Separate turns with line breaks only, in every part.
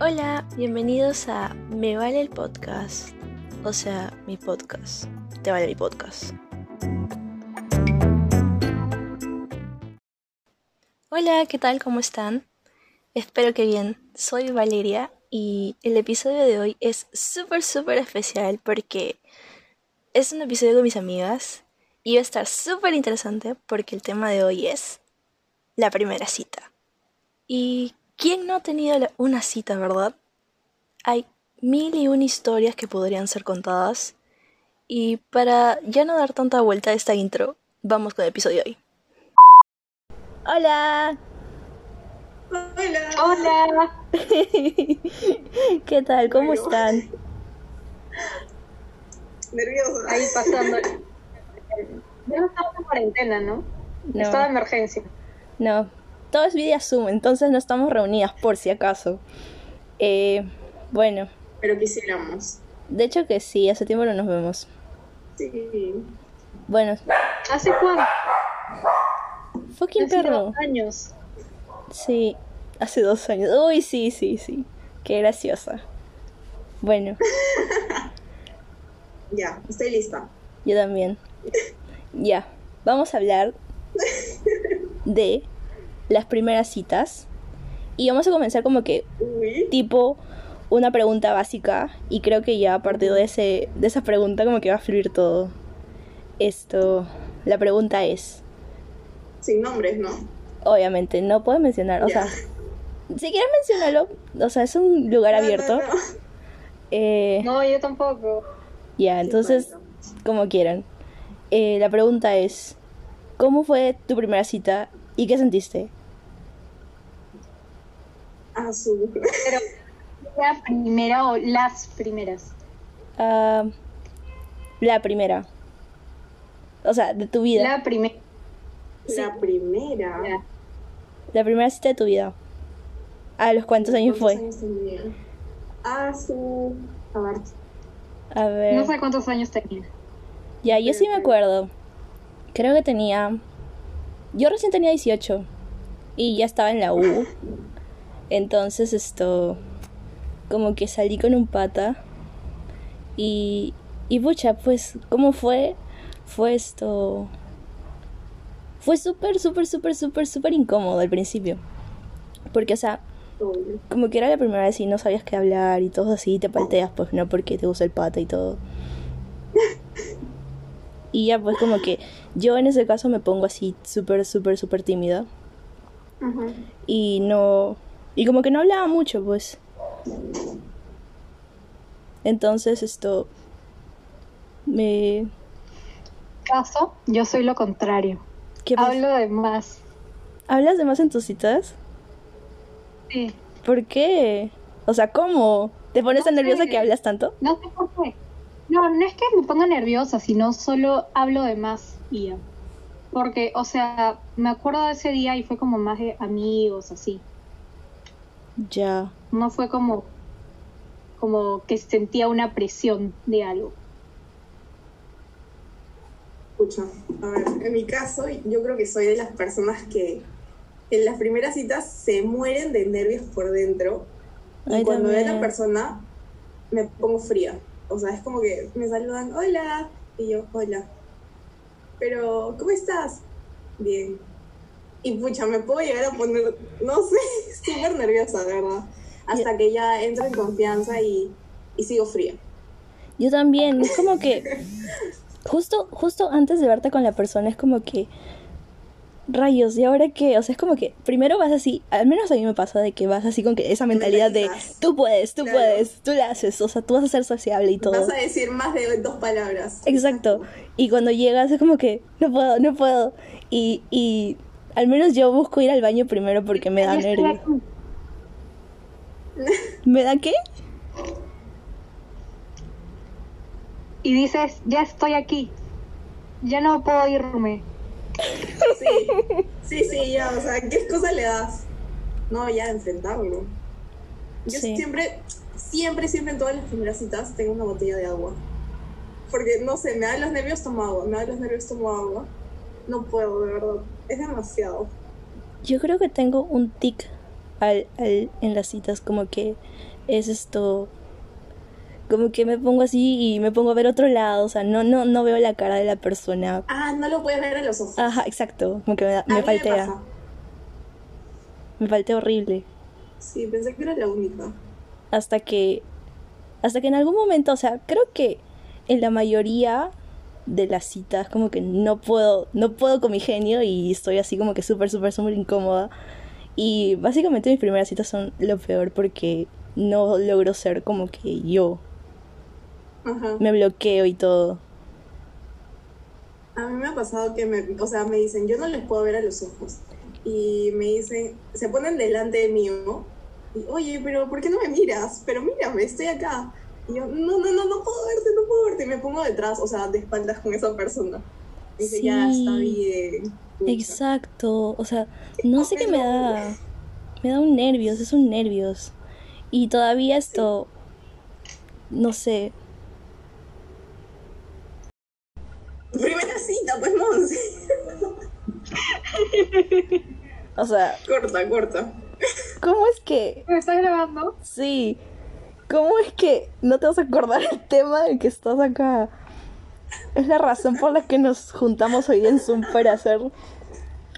Hola, bienvenidos a Me Vale el Podcast. O sea, mi podcast. Te vale mi podcast. Hola, ¿qué tal? ¿Cómo están? Espero que bien. Soy Valeria y el episodio de hoy es súper, súper especial porque es un episodio con mis amigas y va a estar súper interesante porque el tema de hoy es la primera cita. ¿Y quién no ha tenido una cita, verdad? Hay mil y una historias que podrían ser contadas. Y para ya no dar tanta vuelta a esta intro, vamos con el episodio de hoy. Hola.
Hola.
Hola.
¿Qué tal? ¿Cómo están?
Nerviosa.
Ahí pasando. Ya no estamos en cuarentena, ¿no?
No.
Estado de emergencia.
No, todo es vía Zoom, entonces no estamos reunidas por si acaso. Eh, bueno,
Pero quisiéramos.
de hecho que sí, hace tiempo no nos vemos.
Sí.
Bueno,
¿Hace cuánto?
fucking
Hace
perro.
dos años.
Sí, hace dos años. Uy, sí, sí, sí. Qué graciosa. Bueno,
Ya, estoy lista.
yo también. Ya, vamos a hablar de las primeras citas. Y vamos a comenzar como que tipo una pregunta básica y creo que ya a partir de ese de esa pregunta como que va a fluir todo. Esto, la pregunta es,
Sin nombres, ¿no?
obviamente no puedes mencionar, o sea, si quieres mencionarlo, o sea, es un lugar
No,
abierto.
no.
Eh,
No, yo tampoco.
ya, entonces
bueno.
como quieran. Eh, la pregunta es, ¿cómo fue tu primera cita y qué sentiste?
Pero la primera o las primeras.
Ah, la primera. O sea, de tu vida.
La primera.
La primera.
La primera cita de tu vida. ¿A los cuántos años
¿Cuántos
fue?
años tenía? Azul. A ver.
A ver.
No sé cuántos años tenía.
Ya, yo sí me acuerdo. Creo que tenía. Yo recién tenía 18. Y ya estaba en la U. Entonces esto. Como que salí con un pata. Y. Y pucha, pues, ¿cómo fue? Fue esto. Fue súper, súper, súper, súper, súper incómodo al principio. Porque, o sea, como que era la primera vez y no sabías qué hablar y todo así, te palteas, pues no, porque te gusta el pata y todo. Y ya, pues como que yo en ese caso me pongo así súper, súper, súper tímida.
Ajá.
Y no. Y como que no hablaba mucho, pues. Entonces esto. Me.
Caso, yo soy lo contrario.
¿Qué?
Hablo de más.
¿Hablas de más en tus citas?
Sí.
¿Por qué? O sea, ¿cómo? ¿Te pones
No
tan nerviosa que hablas tanto?
No sé por qué. No, no es que me ponga nerviosa, sino solo hablo de más y ya. Porque, o sea, me acuerdo de ese día y fue como más de amigos, así.
Ya.
No fue como, como que sentía una presión de algo.
Escucha. A ver, en mi caso, yo creo que soy de las personas que en las primeras citas se mueren de nervios por dentro. Y cuando veo a la persona, me pongo fría. O sea, es como que me saludan, hola, y yo, hola. Pero, ¿cómo estás? Bien. Y pucha, me puedo llegar a poner, no sé, súper nerviosa, de verdad. Hasta que ya entro en confianza y, y sigo fría.
Yo también, es como que justo, justo antes de verte con la persona es como que rayos, ¿y ahora qué? O sea, es como que primero vas así, al menos a mí me pasa de que vas así con que esa mentalidad de tú puedes, tú
Claro.
puedes, tú la haces, o sea, tú vas a ser sociable y todo.
Vas a decir más de dos palabras.
Exacto. Y cuando llegas es como que no puedo, no puedo. Y, y al menos yo busco ir al baño primero porque me da nervio. ¿Me da qué?
Y dices, ya estoy aquí. Ya no puedo irme.
Sí, sí, sí, ya, o sea, ¿qué excusa le das? No, ya, enfrentarlo. Yo
Sí.
siempre, siempre, siempre en todas las primeras citas tengo una botella de agua. Porque, no sé, me dan los nervios, tomo agua, me dan los nervios, tomo agua. No puedo, de verdad, es demasiado.
Yo creo que tengo un tic al, al, en las citas, como que es esto como que me pongo así y me pongo a ver otro lado, o sea, no, no, no veo la cara de la persona.
Ah, no lo puedes ver en los ojos.
Ajá, exacto, como que me,
A
me faltea.
pasa.
Me faltea horrible.
Sí, pensé que era la única.
Hasta que, hasta que en algún momento, o sea, creo que en la mayoría de las citas como que no puedo, no puedo con mi genio y estoy así como que súper, súper, súper incómoda. Y básicamente mis primeras citas son lo peor porque no logro ser como que yo.
Ajá.
Me bloqueo y todo.
A mí me ha pasado que me, o sea, me dicen, yo no les puedo ver a los ojos. Y me dicen, se ponen delante de mí, ¿no? Y, oye, pero ¿por qué no me miras? Pero mírame, estoy acá. Y yo, no, no, no, no puedo verte, no puedo verte. Y me pongo detrás, o sea, de espaldas con esa persona. Y dice, ya está bien. Pucha.
Exacto, o sea, no sé qué me da. Me da un nervios, es un nervios. Y todavía esto, no sé,
Primera cita, pues, Monse.
o sea,
corta, corta.
¿cómo es que,
¿Me estás grabando?
sí, cómo es que no te vas a acordar el tema de que estás acá? Es la razón por la que nos juntamos hoy en Zoom para hacer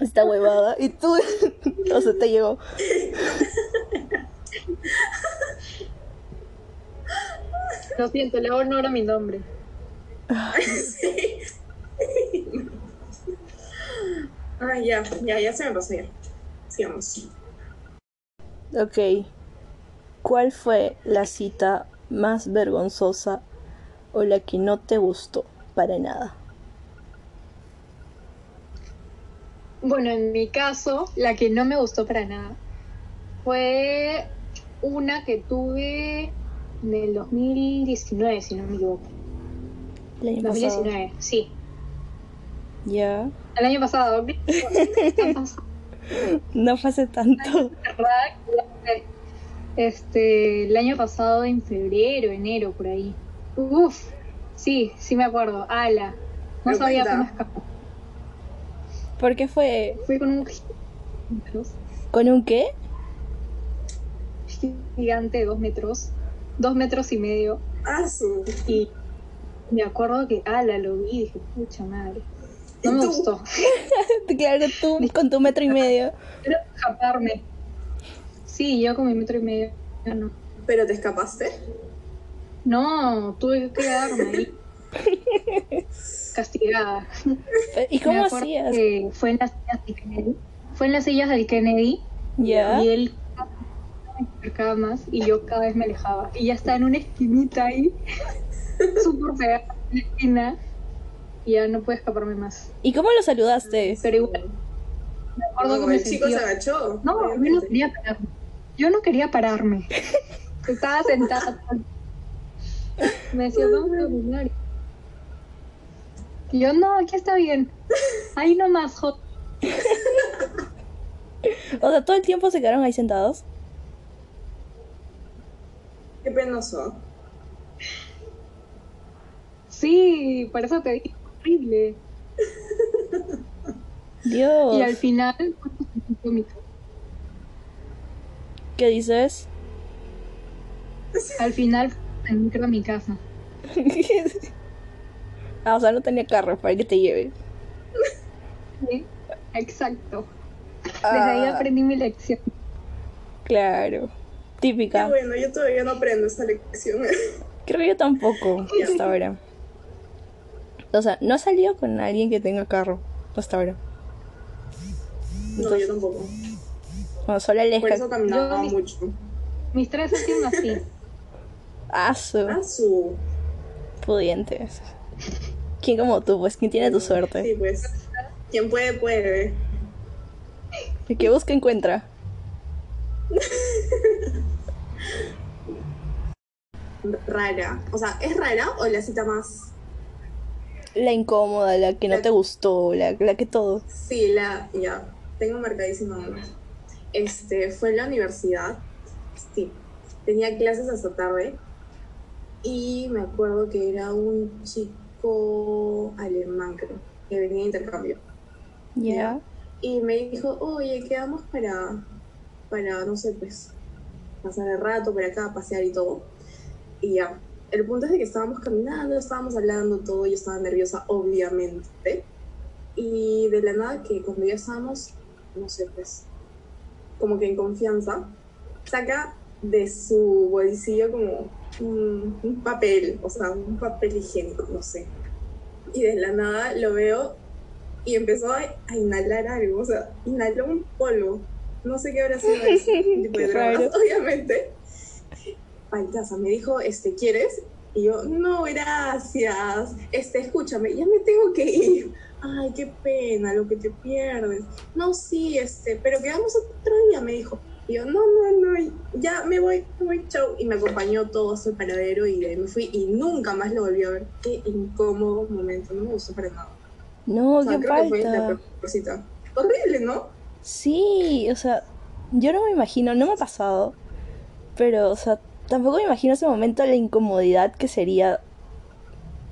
esta huevada. Y tú, o sea, te llegó.
Lo siento, le hago honor a mi nombre.
sí. Ah, ya, ya, ya se me pasó ya. Sigamos.
Ok. ¿Cuál fue la cita más vergonzosa o la que no te gustó para nada?
Bueno, en mi caso, la que no me gustó para nada fue una que tuve en el 2019, si no me equivoco.
El año pasado.
2019, sí.
Ya.
El año pasado.
No fue hace tanto.
Este, el año pasado en febrero, enero, por ahí. Uf, sí, sí me acuerdo. Ala, no sabía
cuenta.
cómo escapar.
¿Por qué fue?
Fui con un
¿Con un qué?
gigante de dos metros, dos metros y medio.
Ah, su.
Y me acuerdo que, ala, lo vi y dije, pucha madre. No
¿Y
me
tú?
gustó.
Claro, tú con tu metro y medio.
Quiero escaparme. Sí, yo con mi metro y medio. no.
¿Pero te escapaste?
No, tuve que quedarme ahí. Castigada.
¿Y cómo hacías?
que fue en las sillas del Kennedy. Fue en las sillas del Kennedy
Ya.
y él me acercaba más y yo cada vez me alejaba. Y ya estaba en una esquinita ahí, súper pegada en la esquina, y ya no pude escaparme más.
¿Y cómo lo saludaste?
Pero igual, me acuerdo
No,
que me
el chico se agachó.
No, yo no
obviamente.
quería pararme. Yo no quería pararme. Estaba sentada. Me decía, vamos a orinar. Y yo, no, aquí está bien. Ahí nomás, J.
O sea, todo el tiempo se quedaron ahí sentados.
Qué penoso.
Sí, por eso te dije, horrible.
Dios.
Y al final, mi-
¿Qué dices?
al final, en micro a mi casa.
ah, o sea, no tenía carro para que te lleve.
Sí, exacto. Desde ahí
Ah,
aprendí mi lección.
claro.
Qué
Típica.
bueno, yo todavía no aprendo esta lección.
Creo que yo tampoco hasta ahora. O sea, no he salido con alguien que tenga carro hasta ahora.
no, yo tampoco.
Bueno, solo
Por
Aleja.
eso caminaba
Yo mis-
mucho.
Mis tres han sido así.
Ah, su.
Ah, su.
Pudientes. ¿Quién como tú? Pues, ¿quién tiene tu suerte?
Sí, pues. Quien puede, puede.
El que busca encuentra.
Rara. O sea, ¿es rara o la cita más?
La incómoda, la que no te gustó, la, la que todo.
Sí, la. Ya. Tengo marcadísima una. Este, fue en la universidad. Sí. Tenía clases hasta tarde. Y me acuerdo que era un chico alemán, creo, que venía de intercambio.
Ya.
Y me dijo, oye, quedamos para, para, no sé, pues, pasar el rato por acá, pasear y todo. Y ya, el punto es de que estábamos caminando, estábamos hablando todo, yo estaba nerviosa, obviamente. Y de la nada que cuando ya estábamos, no sé, pues, como que en confianza, saca de su bolsillo como un, un papel, o sea, un papel higiénico, no sé. Y de la nada lo veo y empezó a, a inhalar algo, o sea, inhaló un polvo. No sé qué habrá sido eso, tipo de drogas, obviamente. Paltaza, me dijo, este, ¿quieres? Y yo, no, gracias. Este, escúchame, ya me tengo que ir. Ay, qué pena, lo que te pierdes. No, sí, este, pero quedamos otro día, me dijo. Y yo, no, no, no, ya me voy, me voy, chau. Y me acompañó todo hasta el paradero y de ahí me fui y nunca más lo volví a ver. Qué incómodo momento, no me gustó para nada.
No,
O sea,
qué
creo que fue la cita. Horrible, ¿no?
Sí, o sea, yo no me imagino, no me ha pasado, pero, o sea, tampoco me imagino ese momento la incomodidad que sería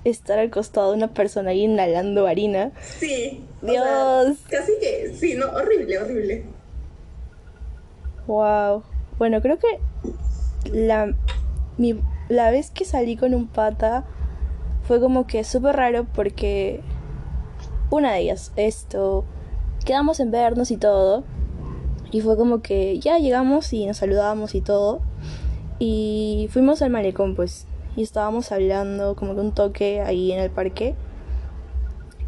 estar al costado de una persona ahí inhalando harina.
Sí. o sea,
Dios,
casi que, sí, no, horrible, horrible.
wow. Bueno, creo que la, mi, la vez que salí con un pata fue como que súper raro porque una de ellas, esto, quedamos en vernos y todo. Y fue como que ya llegamos y nos saludamos y todo. Y fuimos al malecón, pues. Y estábamos hablando como que un toque ahí en el parque.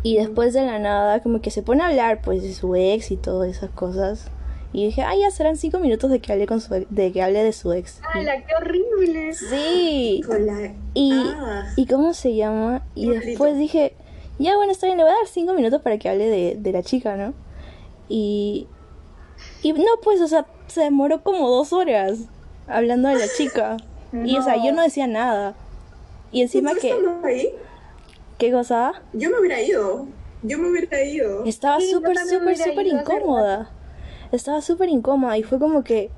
Y después de la nada, como que se pone a hablar, pues, de su ex y todas esas cosas. Y dije, ah, ya serán cinco minutos de que hable, con su ex- de que hable de su ex.
¡Hala, qué horrible!
sí.
Con la...
Y,
Ah.
¿y cómo se llama? Y después dije, ya bueno, está bien, le voy a dar cinco minutos para que hable de, de la chica, ¿no? Y, y no, pues, o sea, se demoró como dos horas hablando de la chica. Y, o sea, yo no decía nada. Y encima
¿Tú
que,
ahí?
¿qué cosa?
Yo me hubiera ido. Yo me hubiera ido.
Estaba súper, súper, súper incómoda. Estaba súper incómoda y fue como que,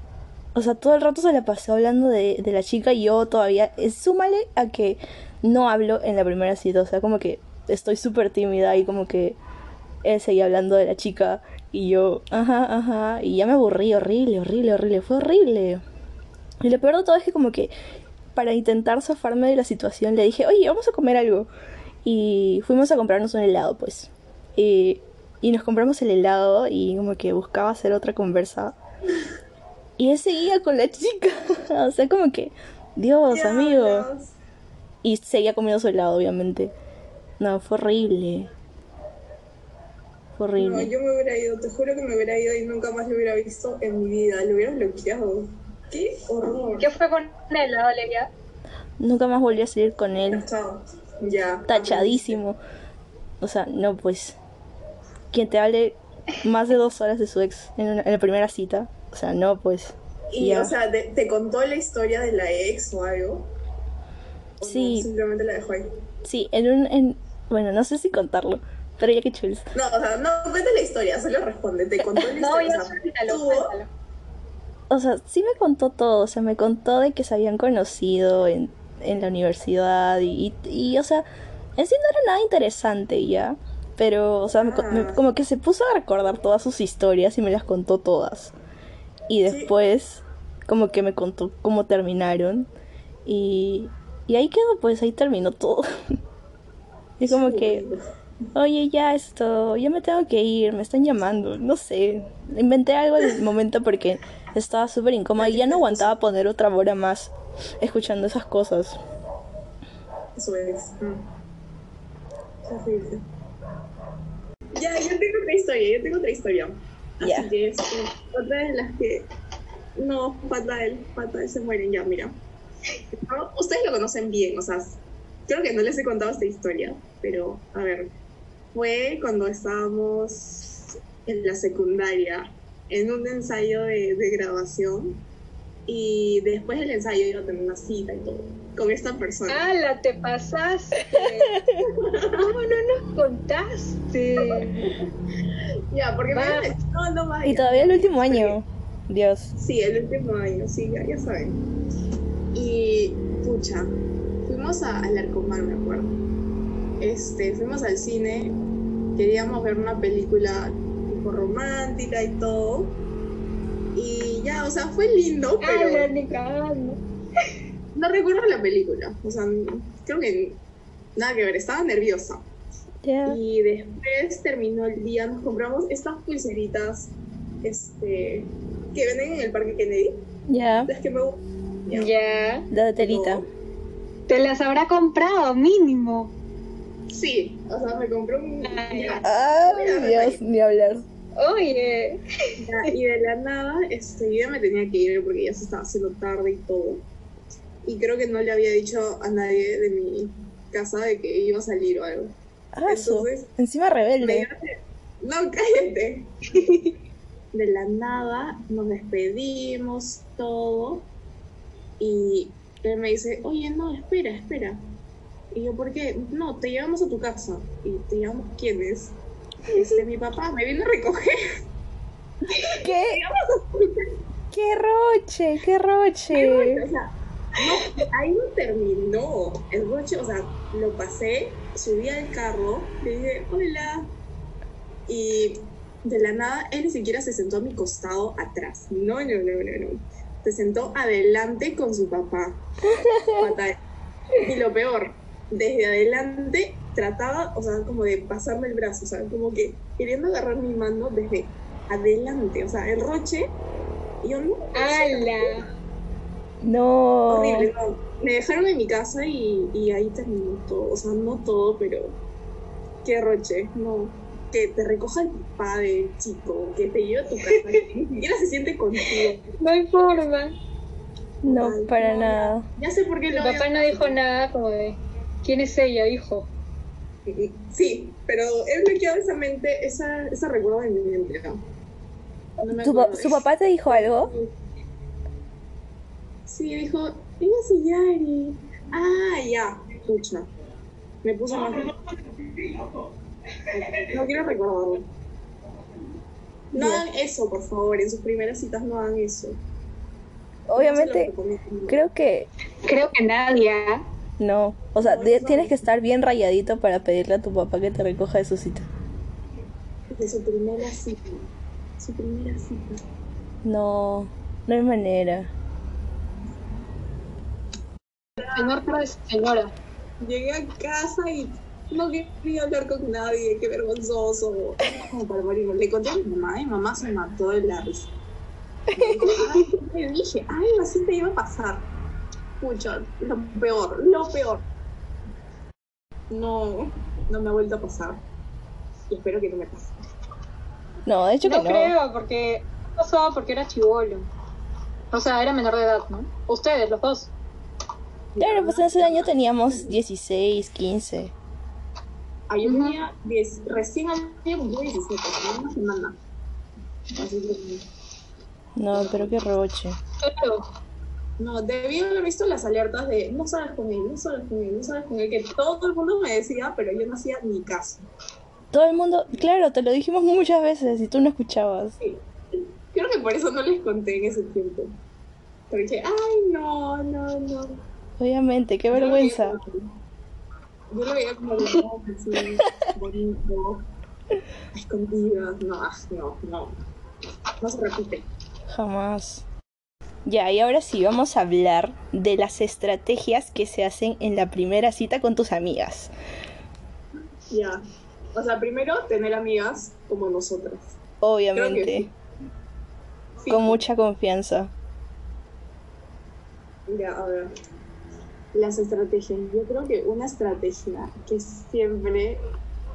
o sea, todo el rato se la pasó hablando de, de la chica y yo todavía, es, súmale a que no hablo en la primera cita, o sea, como que estoy súper tímida y como que él seguía hablando de la chica y yo, ajá, ajá, y ya me aburrí, horrible, horrible, horrible, fue horrible. Y lo peor de todo es que como que para intentar zafarme de la situación le dije, oye, vamos a comer algo. Y fuimos a comprarnos un helado, pues. Y, y nos compramos el helado y como que buscaba hacer otra conversa. Y él seguía con la chica. o sea, como que, Dios, amigo.
Dios.
Y seguía comiendo su helado, obviamente. No, fue horrible. Fue
No,
horrible.
yo me hubiera ido, te juro que me hubiera ido y nunca más lo hubiera visto en mi vida. Lo hubiera bloqueado. Qué horror.
¿Qué fue con él, Valeria?
Nunca más volví a salir con él.
Ya.
Tachadísimo. O sea, no, pues. Quien te hable más de dos horas de su ex en, una- en la primera cita. O sea, no, pues.
Y,
ya.
o sea, ¿te, te contó la historia de la ex o algo? ¿O no?
Sí.
simplemente la dejó ahí.
Sí, en un. En, bueno, no sé si contarlo. Pero ya que chuls.
No, o sea, no cuenta la historia, solo responde. Te contó la
No,
historia.
ya
o sea.
O sea, sí me contó todo. O sea, me contó de que se habían conocido en, en la universidad. Y, y, y, o sea, en sí no era nada interesante ya. Pero, o sea, me-
Ah.
como que se puso a recordar todas sus historias y me las contó todas. Y después, como que me contó cómo terminaron. Y, y ahí quedó, pues ahí terminó todo. y como que, oye, ya esto, ya me tengo que ir, me están llamando, no sé. Inventé algo en el momento porque estaba súper incómoda y ya no aguantaba poner otra hora más escuchando esas cosas.
Eso es. Mm. Ya, yo tengo otra historia, yo tengo otra historia. Así
Ya.
que es otra de las que. No, fatal, fatal, se mueren ya, mira. No, Ustedes lo conocen bien, o sea, creo que no les he contado esta historia, pero a ver, fue cuando estábamos en la secundaria, en un ensayo de, de grabación, y después del ensayo iba a tener una cita y todo, con esta persona.
¡Hala, te pasaste! ¿Cómo no nos contaste?
Ya, porque me
Va.
no, no vaya.
Y todavía el último año. Dios.
Sí, el último año, sí, ya, ya saben. Y, pucha, fuimos a, al Arcomar, me acuerdo. Este, fuimos al cine, queríamos ver una película tipo romántica y todo. Y ya, o sea, fue lindo, pero
ni cagando.
no recuerdo la película. O sea, creo que nada que ver, estaba nerviosa. Y después terminó el día, nos compramos estas pulseritas este, que venden en el Parque Kennedy.
Ya.
Las que me gustan. Ya.
La de telita.
Te las habrá comprado, mínimo.
Sí, o sea, me compré un...
Ay.
ya.
Ay, Dios, ni hablar.
Oye.
Ya, y de la nada, este, yo ya me tenía que ir porque ya se estaba haciendo tarde y todo. Y creo que no le había dicho a nadie de mi casa de que iba a salir o algo.
Ah,
Entonces,
Encima rebelde.
No, cállate. De la nada nos despedimos, todo. Y él me dice, oye, no, espera, espera. Y yo, ¿por qué? No, te llevamos a tu casa. Y te llevamos, ¿quién es? Este, mi papá me vino a recoger.
¿Qué? ¡Qué roche! ¡Qué roche!
O sea, no, ahí no terminó. El roche, o sea, lo pasé, subí al carro, le dije, hola. Y de la nada, él ni siquiera se sentó a mi costado atrás. No, no, no, no, no. Se sentó adelante con su papá. Y lo peor, desde adelante trataba, o sea, como de pasarme el brazo, o sea, como que queriendo agarrar mi mano desde adelante. O sea, el roche, yo no.
Ala.
No.
Horrible, no. Me dejaron en mi casa y, y ahí terminó todo. O sea, no todo, pero qué roche. No. Que te recoja el papá del chico, que te lleve a tu casa, ni siquiera se siente contigo.
No hay forma.
No,
Ay,
para
no,
nada.
Ya sé por qué
Mi
lo
papá no dijo nada como de, ¿quién es ella, hijo?
Sí, pero he bloqueado esa mente, esa, esa recuerdo en mi mente. ¿no? Me
¿Tu
de
¿Su papá te dijo algo?
Sí, dijo, ella es Yari. Ah, ya, escucha. Me puso más. No quiero recordarlo. No hagan eso, por favor. En sus primeras citas no hagan eso.
Obviamente, creo que
Creo que nadie.
No. O sea, de- tienes que estar bien rayadito para pedirle a tu papá que te recoja de su cita.
De su primera cita. Su primera cita.
No, no hay manera.
Señor, señora.
Llegué a casa y no quería hablar con nadie. Qué vergonzoso. Como para morirme. Le conté a mi mamá y mi mamá se mató de la risa. Ay, ¿qué te dije, ay, así te iba a pasar. Pucha, lo peor, lo peor. No, no me ha vuelto a pasar. Y espero que no me pase.
No, de hecho que
No
no.
creo, porque pasaba porque era chivolo. O sea, era menor de edad, ¿no? Ustedes, los dos.
Claro, pues en ese año teníamos 16, 15.
Ah, yo
Ujú.
tenía 10, recién había cumplido 17, tenía una semana. Así que,
No, pero qué roche.
Claro.
No, debí haber visto las alertas de no sabes con él, no sabes con él, no sabes con él, que todo el mundo me decía, pero yo no hacía ni caso.
Todo el mundo, claro, te lo dijimos muchas veces y tú no escuchabas.
Sí. Creo que por eso no les conté en ese tiempo. Porque dije, ay, no, no, no.
Obviamente, qué vergüenza.
Yo lo veía como algo así, bonito, escondidas. No, no, no. No se repite.
Jamás. Ya, y ahora sí, vamos a hablar de las estrategias que se hacen en la primera cita con tus amigas.
Ya. O sea, primero, tener amigas como nosotras.
Obviamente,
Sí.
con mucha confianza.
Ya, a ver. Las estrategias. Yo creo que una estrategia que siempre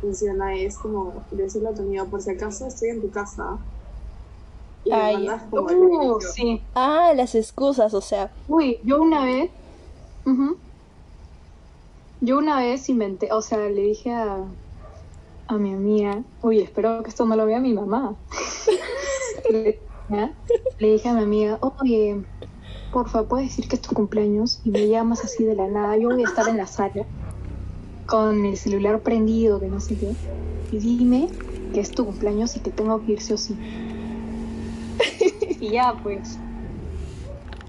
funciona es como decirle a tu amiga, por si acaso estoy en tu casa. Y
Ay.
como
Uh, sí.
Ah, las excusas, o sea,
Uy, yo una vez. Yo una vez inventé, o sea, le dije a, a mi amiga, uy, espero que esto no lo vea mi mamá. Le dije a mi amiga, oye, porfa, puedes decir que es tu cumpleaños y me llamas así de la nada. Yo voy a estar en la sala con el celular prendido, que no sé qué. Y dime que es tu cumpleaños y que tengo que ir sí o sí. y ya, pues.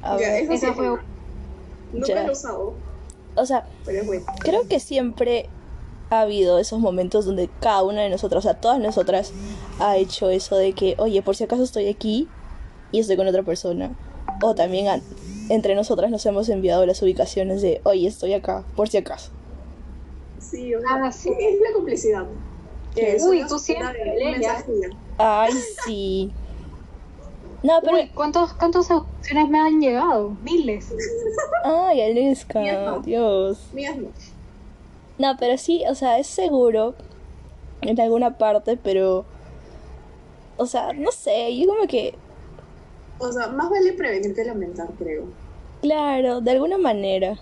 a
Ya,
ver,
eso
Esa
sí,
fue
Nunca
Ya.
lo he usado,
o sea,
pero es bueno.
creo que siempre ha habido esos momentos donde cada una de nosotras, o sea, todas nosotras, ha hecho eso de que, oye, por si acaso estoy aquí y estoy con otra persona. O también a- entre nosotras nos hemos enviado las ubicaciones de, oye, estoy acá, por si acaso.
Sí, o sea,
Ah, sí.
es la complicidad. Que
Uy, tú siempre.
Ay, sí. No, pero...
Uy, ¿cuántos, ¿cuántas opciones me han llegado? Miles.
Ay, Aleska,
Mías.
Dios.
Mías no.
No, pero sí, o sea, es seguro en alguna parte, pero... O sea, no sé, yo como que...
O sea, más vale prevenir que lamentar, creo.
Claro, de alguna manera.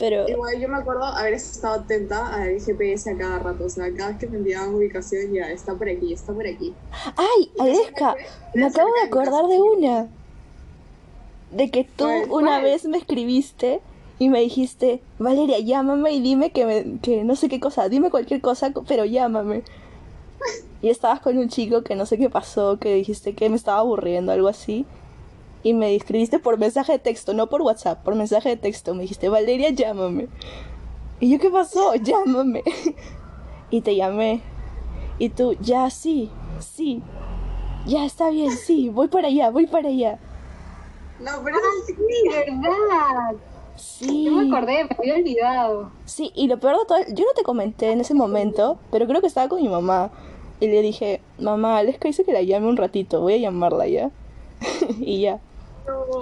Pero...
Igual yo me acuerdo haber estado atenta al GPS a cada rato. O sea, cada vez que me enviaban ubicación, ya está por aquí, está por aquí.
¡Ay, Aleska! Me acabo de acordar de una. De que tú
¿Cuál?
una
¿Cuál?
vez me escribiste y me dijiste, Valeria, llámame y dime que, me, que no sé qué cosa, dime cualquier cosa, pero llámame. Y estabas con un chico que no sé qué pasó, que dijiste que me estaba aburriendo, algo así. Y me escribiste por mensaje de texto, no por WhatsApp, por mensaje de texto. Me dijiste, Valeria, llámame. Y yo, ¿qué pasó? Llámame. Y te llamé. Y tú, ya, sí, sí. Ya, está bien, sí, voy para allá, voy para allá.
No, pero
Sí, verdad.
Sí.
Yo me acordé, me había olvidado.
Sí, y lo peor de todo, yo no te comenté en ese momento, pero creo que estaba con mi mamá. Y le dije, mamá, Aleska dice que la llame un ratito, voy a llamarla ya. y ya.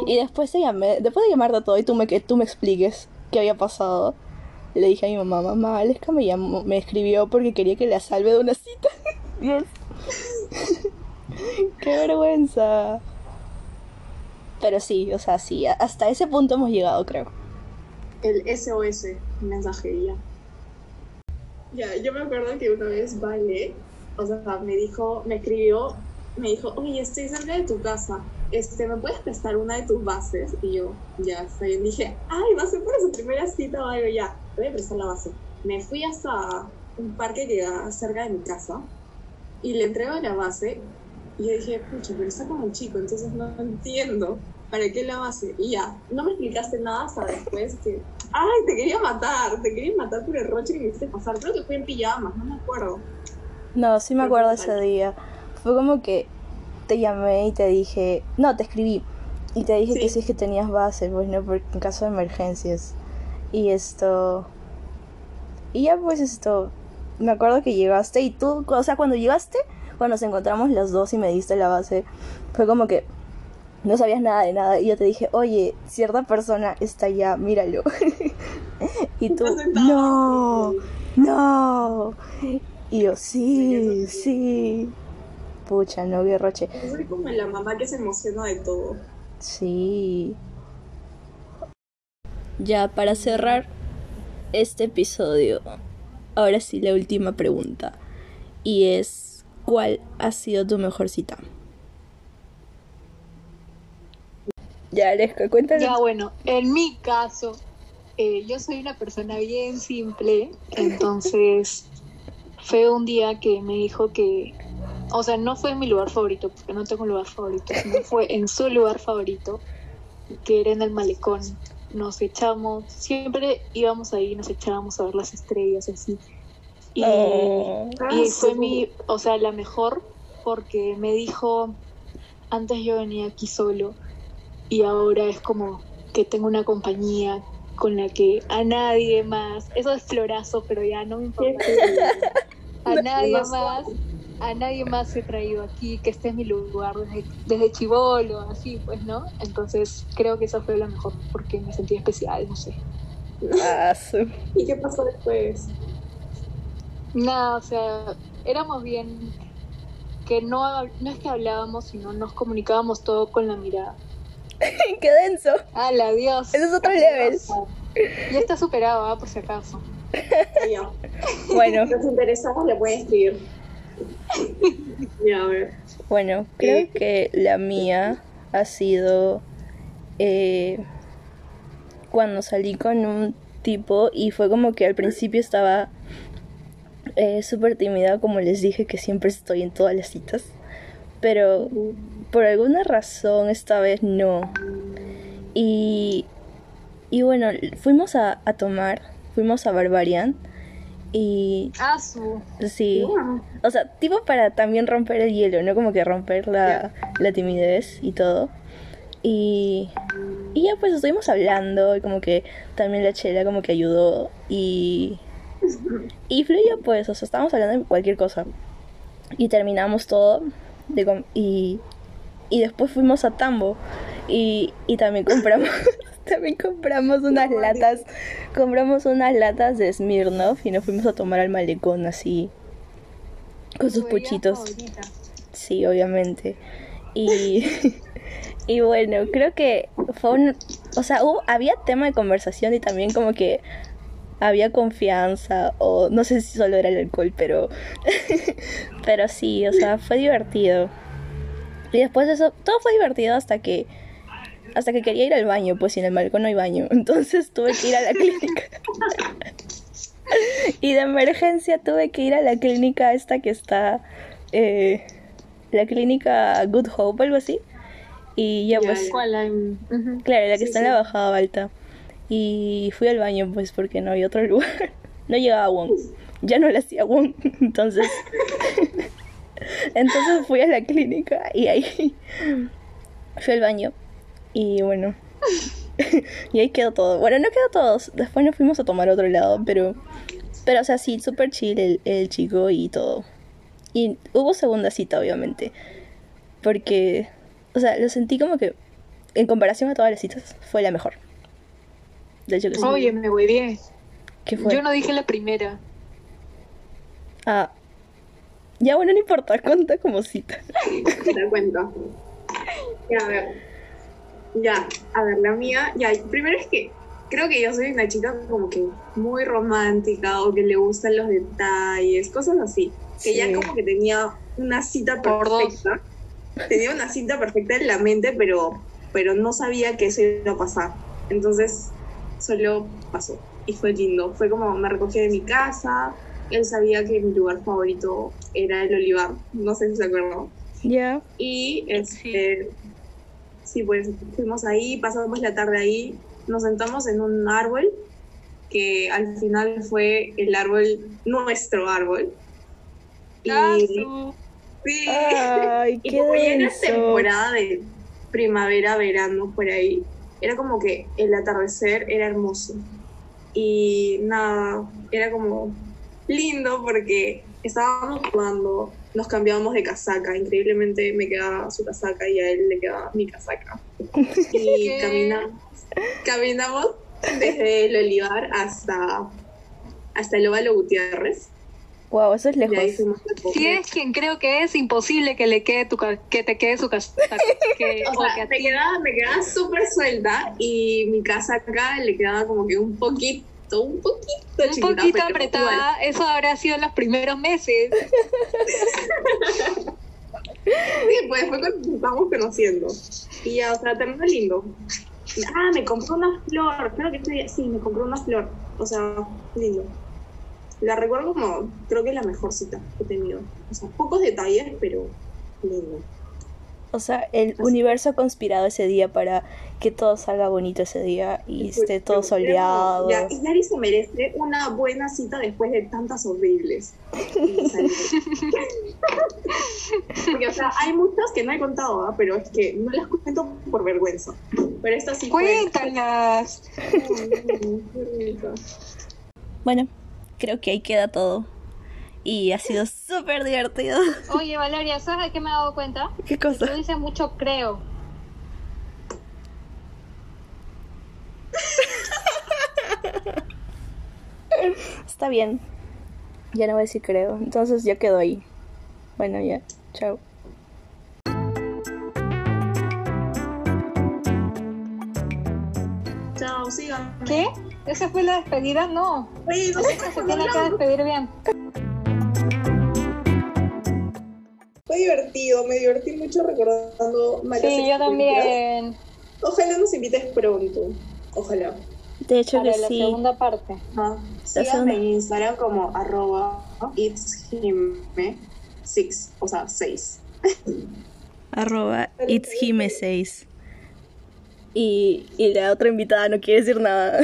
Y después te llamé, después de llamarte a todo y tú me, que tú me expliques qué había pasado, le dije a mi mamá, mamá, Aleska me llamó, me escribió porque quería que la salve de una cita. Dios. qué vergüenza. Pero sí, o sea, sí, hasta ese punto hemos llegado, creo.
el SOS, mensajería. Ya, yo me acuerdo que una vez Vale, o sea, me dijo, me escribió, me dijo, oye, estoy cerca de tu casa, este, ¿me puedes prestar una de tus bases? Y yo, ya, está bien. Dije, ay, va a ser para su primera cita o algo, ya, voy a prestar la base. Me fui hasta un parque que queda cerca de mi casa y le entrego la base y yo dije, pucha, pero está con un chico, entonces no entiendo para qué la base. Y ya, no me explicaste nada hasta después que, ay, te quería matar, te quería matar por el roche que me hiciste pasar. Creo que fui en pijamas, no me acuerdo.
No, sí me acuerdo
fue
ese día. Fue como que te llamé y te dije, no, te escribí. Y te dije
Sí.
que sí es que tenías base, pues no, porque en caso de emergencias. Y esto... Y ya pues esto... Me acuerdo que llegaste y tú, o sea, cuando llegaste, cuando nos encontramos los dos y me diste la base, fue como que no sabías nada de nada. Y yo te dije, oye, cierta persona está allá, míralo. y tú, no, no. Y yo, sí, sí. Pucha, no, qué roche.
Soy como la mamá que se emociona de todo.
Sí. Ya, para cerrar este episodio, ahora sí la última pregunta. Y es, ¿cuál ha sido tu mejor cita? Ya, Aleska, cuéntale.
Ya bueno, en mi caso, eh, yo soy una persona bien simple, entonces fue un día que me dijo que, o sea, no fue en mi lugar favorito, porque no tengo un lugar favorito, sino fue en su lugar favorito, que era en el malecón. Nos echamos, siempre íbamos ahí, nos echábamos a ver las estrellas así. Y,
Oh.
y
Ah,
fue
sí.
mi, o sea, la mejor porque me dijo, antes yo venía aquí solo y ahora es como que tengo una compañía con la que a nadie más, eso es florazo, pero ya no me importa. A nadie más, a nadie más he traído aquí, que este es mi lugar desde, desde chivolo, así pues, ¿no? Entonces creo que esa fue la mejor porque me sentí especial, no sé.
Ah,
¿Y qué pasó después?
Nada, o sea, éramos bien que no, no es que hablábamos, sino nos comunicábamos todo con la mirada.
¡Qué denso!
¡Hala, Dios!
Ese es otro level.
Ya está superado, ¿ah? por si acaso.
Bueno,
Los interesados le pueden escribir.
Bueno, creo
Eh.
que la mía ha sido eh, cuando salí con un tipo y fue como que al principio estaba eh, súper tímida, como les dije que siempre estoy en todas las citas, pero por alguna razón esta vez no. Y, y bueno, fuimos a, a tomar, fuimos a Barbarian y
Ah,
sí, o sea, tipo para también romper el hielo, no como que romper la, la timidez y todo. Y, y ya pues estuvimos hablando y como que también la chela como que ayudó y, y fluyó pues, o sea, estábamos hablando de cualquier cosa. Y terminamos todo de y, y después fuimos a Tambo y, y también compramos también compramos unas latas compramos unas latas de Smirnoff y nos fuimos a tomar al malecón así con sus puchitos.
favorita.
Sí, obviamente. Y, y bueno, creo que fue un... O sea, hubo, había tema de conversación y también como que había confianza o no sé si solo era el alcohol, pero... pero sí, o sea, fue divertido. Y después de eso, todo fue divertido hasta que... Hasta que quería ir al baño, pues en el balcón no hay baño. Entonces tuve que ir a la clínica. y de emergencia tuve que ir a la clínica esta que está... eh, la clínica Good Hope, algo así. Y ya
Ya,
pues,
ujú.
claro, la que
Sí,
está en la bajada alta. Y fui al baño pues porque no había otro lugar. No llegaba Wong. Ya no le hacía Wong. Entonces... Entonces fui a la clínica y ahí fui al baño. Y bueno. y ahí quedó todo. Bueno, no quedó todo. Después nos fuimos a tomar a otro lado, pero... Pero, o sea, sí, súper chill el, el chico y todo. Y hubo segunda cita, obviamente. Porque, o sea, lo sentí como que, en comparación a todas las citas, fue la mejor. De hecho que sí.
Oye, me voy bien.
¿Qué fue?
Yo no dije la primera.
Ah. Ya, bueno, no importa, cuenta como cita.
Te da cuenta. Ya, a ver. Ya, a ver, la mía. Ya, primero es que creo que yo soy una chica como que muy romántica o que le gustan los detalles, cosas así. Que ya como que tenía una cita perfecta. Tenía una cita perfecta en la mente, pero, pero no sabía que eso iba a pasar. Entonces, solo pasó. Y fue lindo. Fue como me recogió de mi casa. Él sabía que mi lugar favorito era el olivar. No sé si se acuerdan.
Ya.
Y este, sí, pues fuimos ahí, pasamos la tarde ahí, nos sentamos en un árbol, que al final fue el árbol, nuestro árbol. Y
Casu.
sí,
Ay,
y como ya era temporada de primavera, verano, por ahí, era como que el atardecer era hermoso. Y nada, era como lindo porque estábamos jugando, nos cambiábamos de casaca, increíblemente me quedaba su casaca y a él le quedaba mi casaca. Y caminamos, caminamos desde el olivar hasta, hasta el óvalo Gutiérrez.
Wow, eso es lejos.
Si es quien creo que es imposible que le quede tu que te quede su casa. Que,
O
que
me quedaba, me quedaba súper suelta y mi casa acá le quedaba como que un poquito, un poquito
un
chiquita,
poquito apretada, eso habrá sido en los primeros meses.
Sí, pues fue cuando nos estábamos conociendo. Y ya, o sea, terminó lindo. Ah, me compró una flor. Creo que ese día- sí, me compró una flor. O sea, lindo. La recuerdo como, creo que es la mejor cita que he tenido. O sea, pocos detalles, pero lindo.
O sea, el universo ha conspirado ese día para que todo salga bonito ese día y esté todo soleado.
Ya, y Yari se merece una buena cita después de tantas horribles. Porque, o sea, hay muchas que no he contado, ¿ah? pero es que no las cuento por vergüenza. Pero esta sí.
Cuéntalas.
Bueno, creo que ahí queda todo. Y ha sido súper divertido.
Oye, Valeria, ¿sabes de qué me he dado cuenta?
¿Qué
Tú
cosa?
dices mucho creo.
Está bien. Ya no voy a decir creo. Entonces ya quedó ahí. Bueno, ya. Chao.
Chao, síganme.
¿Qué? ¿Esa fue la despedida? No.
Oye, no sé
Se tiene que despedir bien.
Fue divertido, me divertí mucho recordando malas
Sí, yo también.
Ojalá nos invites pronto. Ojalá.
De hecho
Para
que
la
sí.
segunda parte.
La
Síganme en Instagram como arroba itshime six, o sea, 6.
Arroba itshime6. Y, y la otra invitada no quiere decir nada.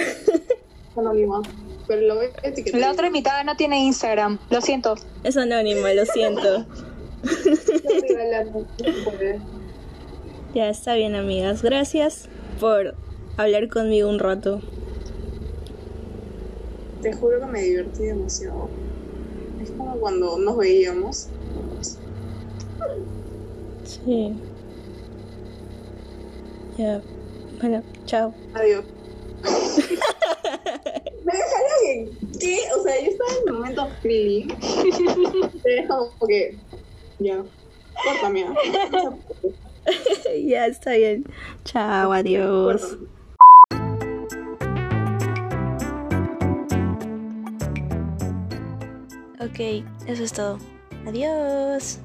Anónima. Pero lo voy a etiquetar.
La otra invitada no tiene Instagram. Lo siento.
Es anónima, lo siento. Ya está bien, amigas. Gracias por hablar conmigo un rato.
Te juro que me divertí demasiado. Es como cuando nos veíamos.
Sí. Ya. Bueno, chao.
Adiós. ¿Me dejaría bien? ¿Qué? O sea, yo estaba en un momento feeling. Te dejo como que. Ya. Ah.
ya está bien. Chao, adiós.
Córtame.
Ok, eso es todo. Adiós.